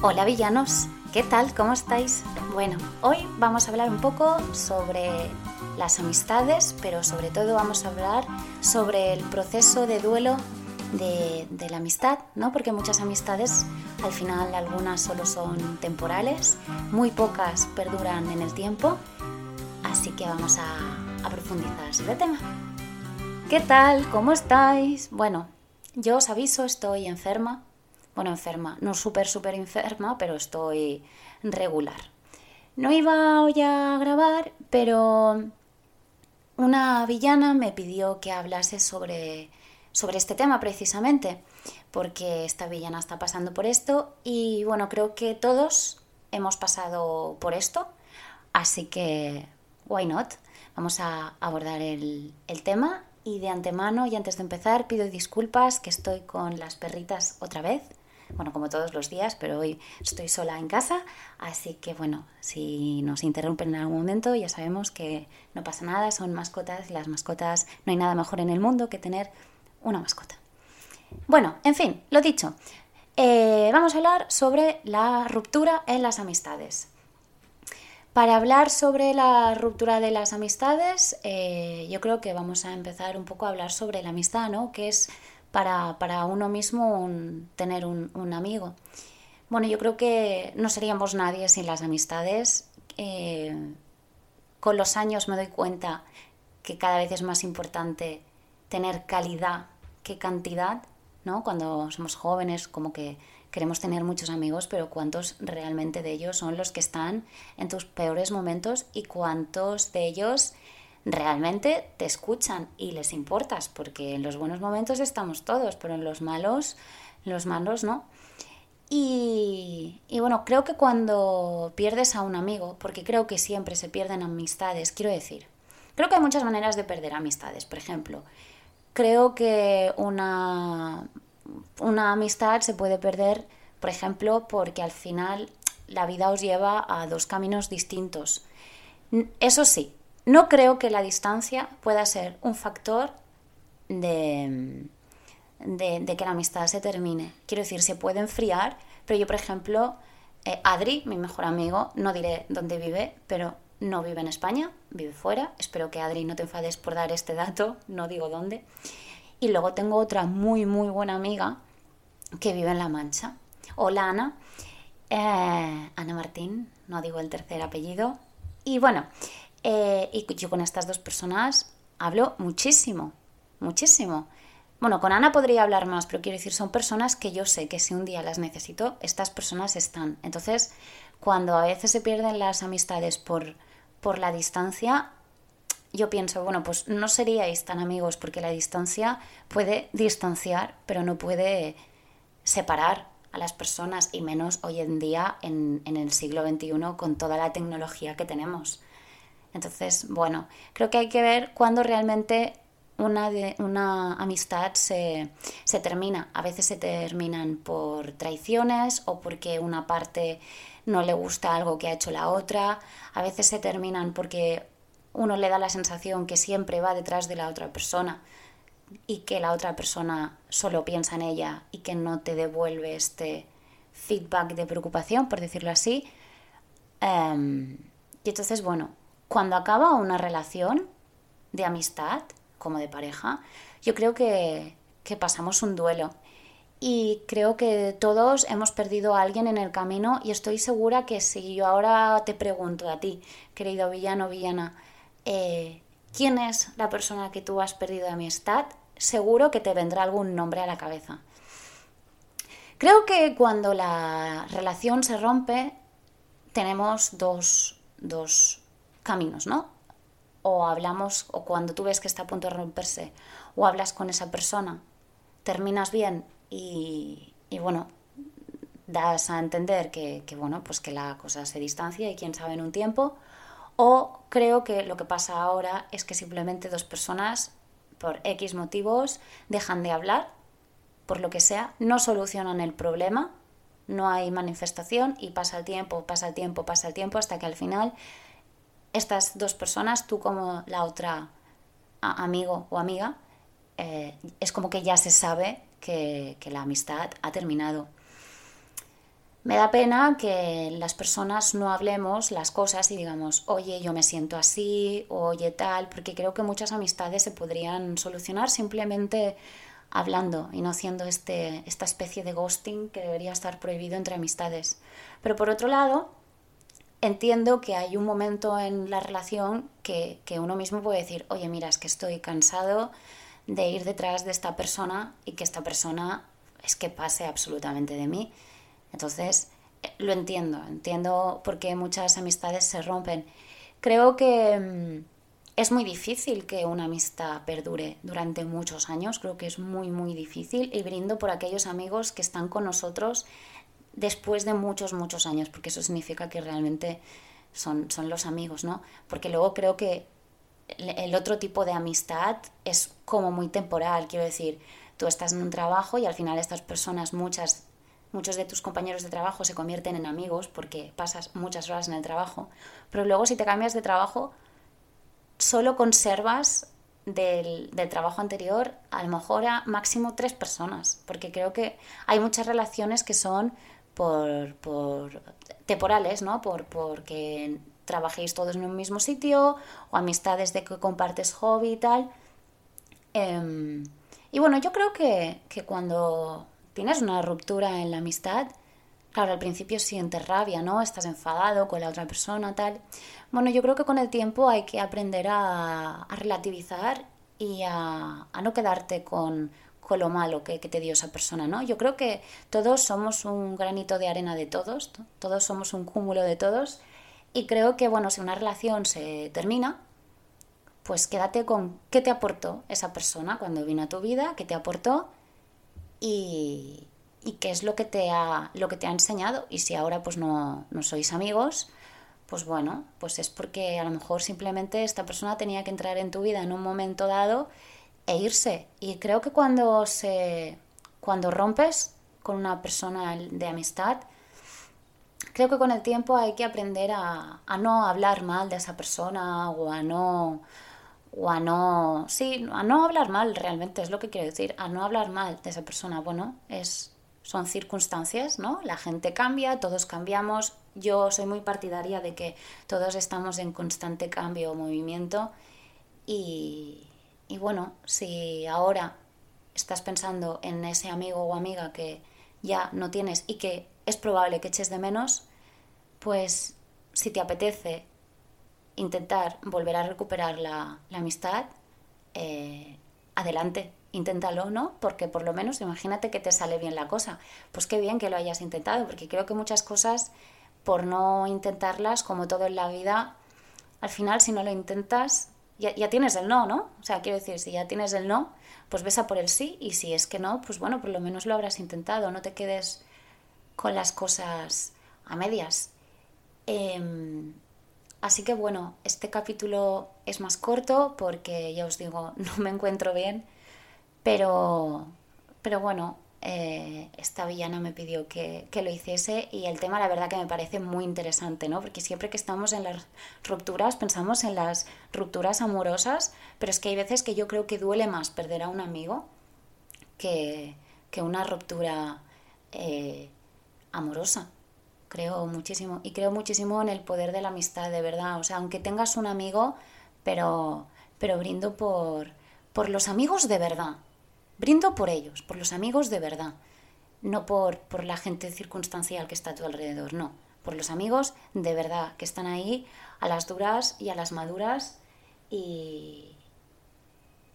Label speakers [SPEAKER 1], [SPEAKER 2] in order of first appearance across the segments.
[SPEAKER 1] Hola villanos, ¿qué tal? ¿Cómo estáis? Bueno, hoy vamos a hablar un poco sobre las amistades, pero sobre todo vamos a hablar sobre el proceso de duelo de, la amistad, ¿no? Porque muchas amistades, al final algunas solo son temporales, muy pocas perduran en el tiempo, así que vamos a, a profundizar sobre el tema. ¿Qué tal? ¿Cómo estáis? Bueno, yo os aviso, estoy enferma, bueno, enferma, no súper, súper enferma, pero estoy regular. No iba hoy a grabar, pero una villana me pidió que hablase sobre, sobre este tema precisamente, porque esta villana está pasando por esto y bueno, creo que todos hemos pasado por esto, así que, why not? Vamos a abordar el, el tema y de antemano y antes de empezar pido disculpas que estoy con las perritas otra vez bueno, como todos los días, pero hoy estoy sola en casa, así que bueno, si nos interrumpen en algún momento ya sabemos que no pasa nada, son mascotas, las mascotas no hay nada mejor en el mundo que tener una mascota. Bueno, en fin, lo dicho, eh, vamos a hablar sobre la ruptura en las amistades. Para hablar sobre la ruptura de las amistades, eh, yo creo que vamos a empezar un poco a hablar sobre la amistad, ¿no? Que es para, uno mismo tener un, amigo. Bueno, yo creo que no seríamos nadie sin las amistades. Eh, con los años me doy cuenta que cada vez es más importante tener calidad que cantidad, ¿no? Cuando somos jóvenes, como que queremos tener muchos amigos, pero cuántos realmente de ellos son los que están en tus peores momentos y cuántos de ellos realmente te escuchan y les importas, porque en los buenos momentos estamos todos, pero en los malos, los malos no. Y, y, bueno, creo que cuando pierdes a un amigo, porque creo que siempre se pierden amistades, quiero decir, creo que hay muchas maneras de perder amistades. Por ejemplo, creo que una, una amistad se puede perder, por ejemplo, porque al final la vida os lleva a dos caminos distintos. Eso sí, no creo que la distancia pueda ser un factor de, de, que la amistad se termine. Quiero decir, se puede enfriar, pero yo, por ejemplo, eh, Adri, mi mejor amigo, no diré dónde vive, pero no vive en España, vive fuera. Espero que Adri no te enfades por dar este dato, no digo dónde. Y luego tengo otra muy, muy buena amiga que vive en La Mancha. Hola Ana. Eh, Ana Martín, no digo el tercer apellido. Y bueno, eh, y yo con estas dos personas hablo muchísimo, muchísimo. Bueno, con Ana podría hablar más, pero quiero decir, son personas que yo sé que si un día las necesito, estas personas están. Entonces, cuando a veces se pierden las amistades por, por la distancia, yo pienso, bueno, pues no seríais tan amigos porque la distancia puede distanciar, pero no puede separar a las personas y menos hoy en día en, en el siglo XXI con toda la tecnología que tenemos. Entonces, bueno, creo que hay que ver cuándo realmente una, una amistad se, se, termina. A veces se terminan por traiciones o porque una parte no le gusta algo que ha hecho la otra. A veces se terminan porque uno le da la sensación que siempre va detrás de la otra persona y que la otra persona solo piensa en ella y que no te devuelve este feedback de preocupación, por decirlo así. Em, y entonces, bueno, cuando acaba una relación de amistad, como de pareja, yo creo que, pasamos un duelo. Y creo que todos hemos perdido a alguien en el camino y estoy segura que si yo ahora te pregunto a ti, querido villano o villana, eh, ¿quién es la persona que tú has perdido de amistad? Seguro que te vendrá algún nombre a la cabeza. Creo que cuando la relación se rompe tenemos dos, dos caminos, ¿no? O hablamos, o cuando tú ves que está a punto de romperse, o hablas con esa persona, terminas bien y, bueno, das a entender que, bueno, pues que la cosa se distancia y quién sabe en un tiempo, o creo que lo que pasa ahora es que simplemente dos personas, por X motivos, dejan de hablar, por lo que sea, no solucionan el problema, no hay manifestación y pasa el tiempo, pasa el tiempo, pasa el tiempo, hasta que al final estas dos personas, tú como la otra amigo o amiga, eh, es como que ya se sabe que, la amistad ha terminado. me da pena que las personas no hablemos las cosas y digamos, oye, yo me siento así, oye tal, porque creo que muchas amistades se podrían solucionar simplemente hablando y no haciendo este, esta especie de ghosting que debería estar prohibido entre amistades. Pero por otro lado, entiendo que hay un momento en la relación que, que uno mismo puede decir, oye, mira, es que estoy cansado de ir detrás de esta persona y que esta persona es que pase absolutamente de mí. Entonces, eh, lo entiendo, entiendo por qué muchas amistades se rompen. Creo que mm, es muy difícil que una amistad perdure durante muchos años, creo que es muy, muy difícil y brindo por aquellos amigos que están con nosotros después de muchos, muchos años, porque eso significa que realmente son, son los amigos, ¿no? Porque luego creo que el otro tipo de amistad es como muy temporal, quiero decir, tú estás en un trabajo y al final estas personas, muchas, muchos de tus compañeros de trabajo se convierten en amigos porque pasas muchas horas en el trabajo, pero luego si te cambias de trabajo, solo conservas del, del, trabajo anterior a lo mejor a máximo tres personas, porque creo que hay muchas relaciones que son por, por temporales, ¿no? Por, porque trabajéis todos en un mismo sitio o amistades de que compartes hobby y tal. Em, y bueno, yo creo que, que cuando tienes una ruptura en la amistad, Claro, al principio sientes rabia, ¿no? Estás enfadado con la otra persona, tal. Bueno, yo creo que con el tiempo hay que aprender a, relativizar y a, no quedarte con, lo malo que, que, te dio esa persona, ¿no? Yo creo que todos somos un granito de arena de todos, todos somos un cúmulo de todos y creo que, bueno, si una relación se termina, pues quédate con qué te aportó esa persona cuando vino a tu vida, qué te aportó y, y qué es lo que te ha, lo que te ha enseñado. Y si ahora pues no, no sois amigos, pues bueno, pues es porque a lo mejor simplemente esta persona tenía que entrar en tu vida en un momento dado e irse. Y creo que cuando se cuando rompes con una persona de amistad, creo que con el tiempo hay que aprender a, a no hablar mal de esa persona o a no o a no, sí, a no hablar mal realmente, es lo que quiero decir, a no hablar mal de esa persona. Bueno, es, son circunstancias, ¿no? La gente cambia, todos cambiamos. Yo soy muy partidaria de que todos estamos en constante cambio o movimiento y, y bueno, si ahora estás pensando en ese amigo o amiga que ya no tienes y que es probable que eches de menos, pues si te apetece intentar volver a recuperar la, amistad, eh, adelante, inténtalo, ¿no? Porque por lo menos imagínate que te sale bien la cosa. Pues qué bien que lo hayas intentado, porque creo que muchas cosas, por no intentarlas, como todo en la vida, al final si no lo intentas, ya, ya, tienes el no, ¿no? O sea, quiero decir, si ya tienes el no, pues ves a por el sí, y si es que no, pues bueno, por lo menos lo habrás intentado, no te quedes con las cosas a medias. Eh, Así que bueno, este capítulo es más corto porque ya os digo, no me encuentro bien, pero, pero bueno, eh, esta villana me pidió que, que, lo hiciese y el tema la verdad que me parece muy interesante, ¿no? Porque siempre que estamos en las rupturas pensamos en las rupturas amorosas, pero es que hay veces que yo creo que duele más perder a un amigo que, que una ruptura eh, amorosa creo muchísimo. Y creo muchísimo en el poder de la amistad, de verdad. O sea, aunque tengas un amigo, pero, pero brindo por, por los amigos de verdad. Brindo por ellos, por los amigos de verdad. No por, por la gente circunstancial que está a tu alrededor, no. Por los amigos de verdad, que están ahí a las duras y a las maduras. Y,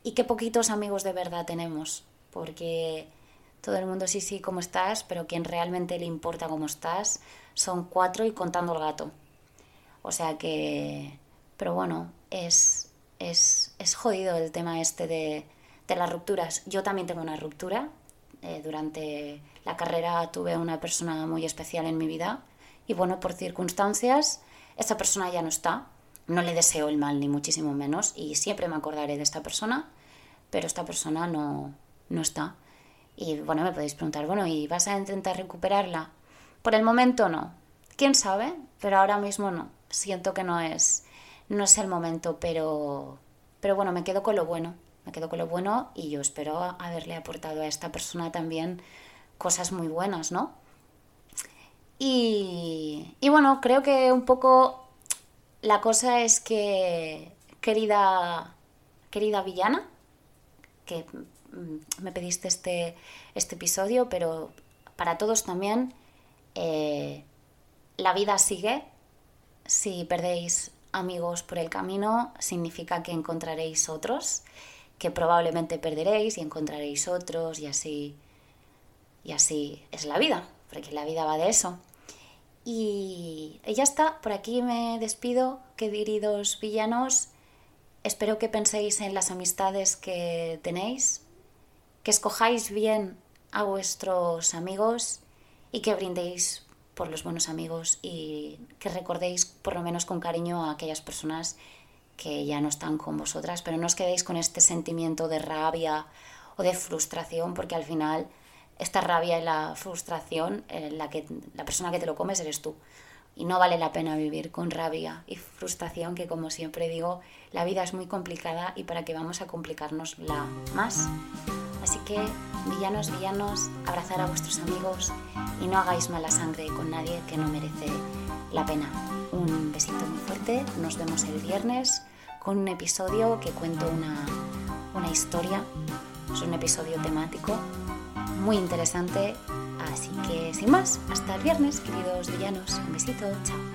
[SPEAKER 1] y qué poquitos amigos de verdad tenemos. Porque todo el mundo sí, sí, ¿cómo estás? Pero quien realmente le importa cómo estás son cuatro y contando el gato. O sea que... Pero bueno, es, es, es jodido el tema este de, de, las rupturas. Yo también tengo una ruptura. Eh, durante la carrera tuve una persona muy especial en mi vida y bueno, por circunstancias, esta persona ya no está. No le deseo el mal, ni muchísimo menos, y siempre me acordaré de esta persona, pero esta persona no, no está. Y bueno, me podéis preguntar, bueno, ¿y vas a intentar recuperarla? Por el momento no. ¿Quién sabe? Pero ahora mismo no. Siento que no es, no es el momento, pero, pero bueno, me quedo con lo bueno. Me quedo con lo bueno y yo espero haberle aportado a esta persona también cosas muy buenas, ¿no? Y, y bueno, creo que un poco la cosa es que, querida, querida villana, que me pediste este, este episodio, pero para todos también, eh, la vida sigue. Si perdéis amigos por el camino, significa que encontraréis otros, que probablemente perderéis y encontraréis otros y así, y así es la vida, porque la vida va de eso. Y ya está, por aquí me despido, queridos villanos. Espero que penséis en las amistades que tenéis, que escojáis bien a vuestros amigos y que brindéis por los buenos amigos y que recordéis por lo menos con cariño a aquellas personas que ya no están con vosotras, pero no os quedéis con este sentimiento de rabia o de frustración, porque al final esta rabia y la frustración, eh, la, que, la persona que te lo comes eres tú. Y no vale la pena vivir con rabia y frustración, que como siempre digo, la vida es muy complicada y para qué vamos a la más. Así que, villanos, villanos, abrazar a vuestros amigos y no hagáis mala sangre con nadie que no merece la pena. Un besito muy fuerte, nos vemos el viernes con un episodio que cuento una, una historia, es un episodio temático muy interesante, así que sin más, hasta el viernes, queridos villanos, un besito, chao.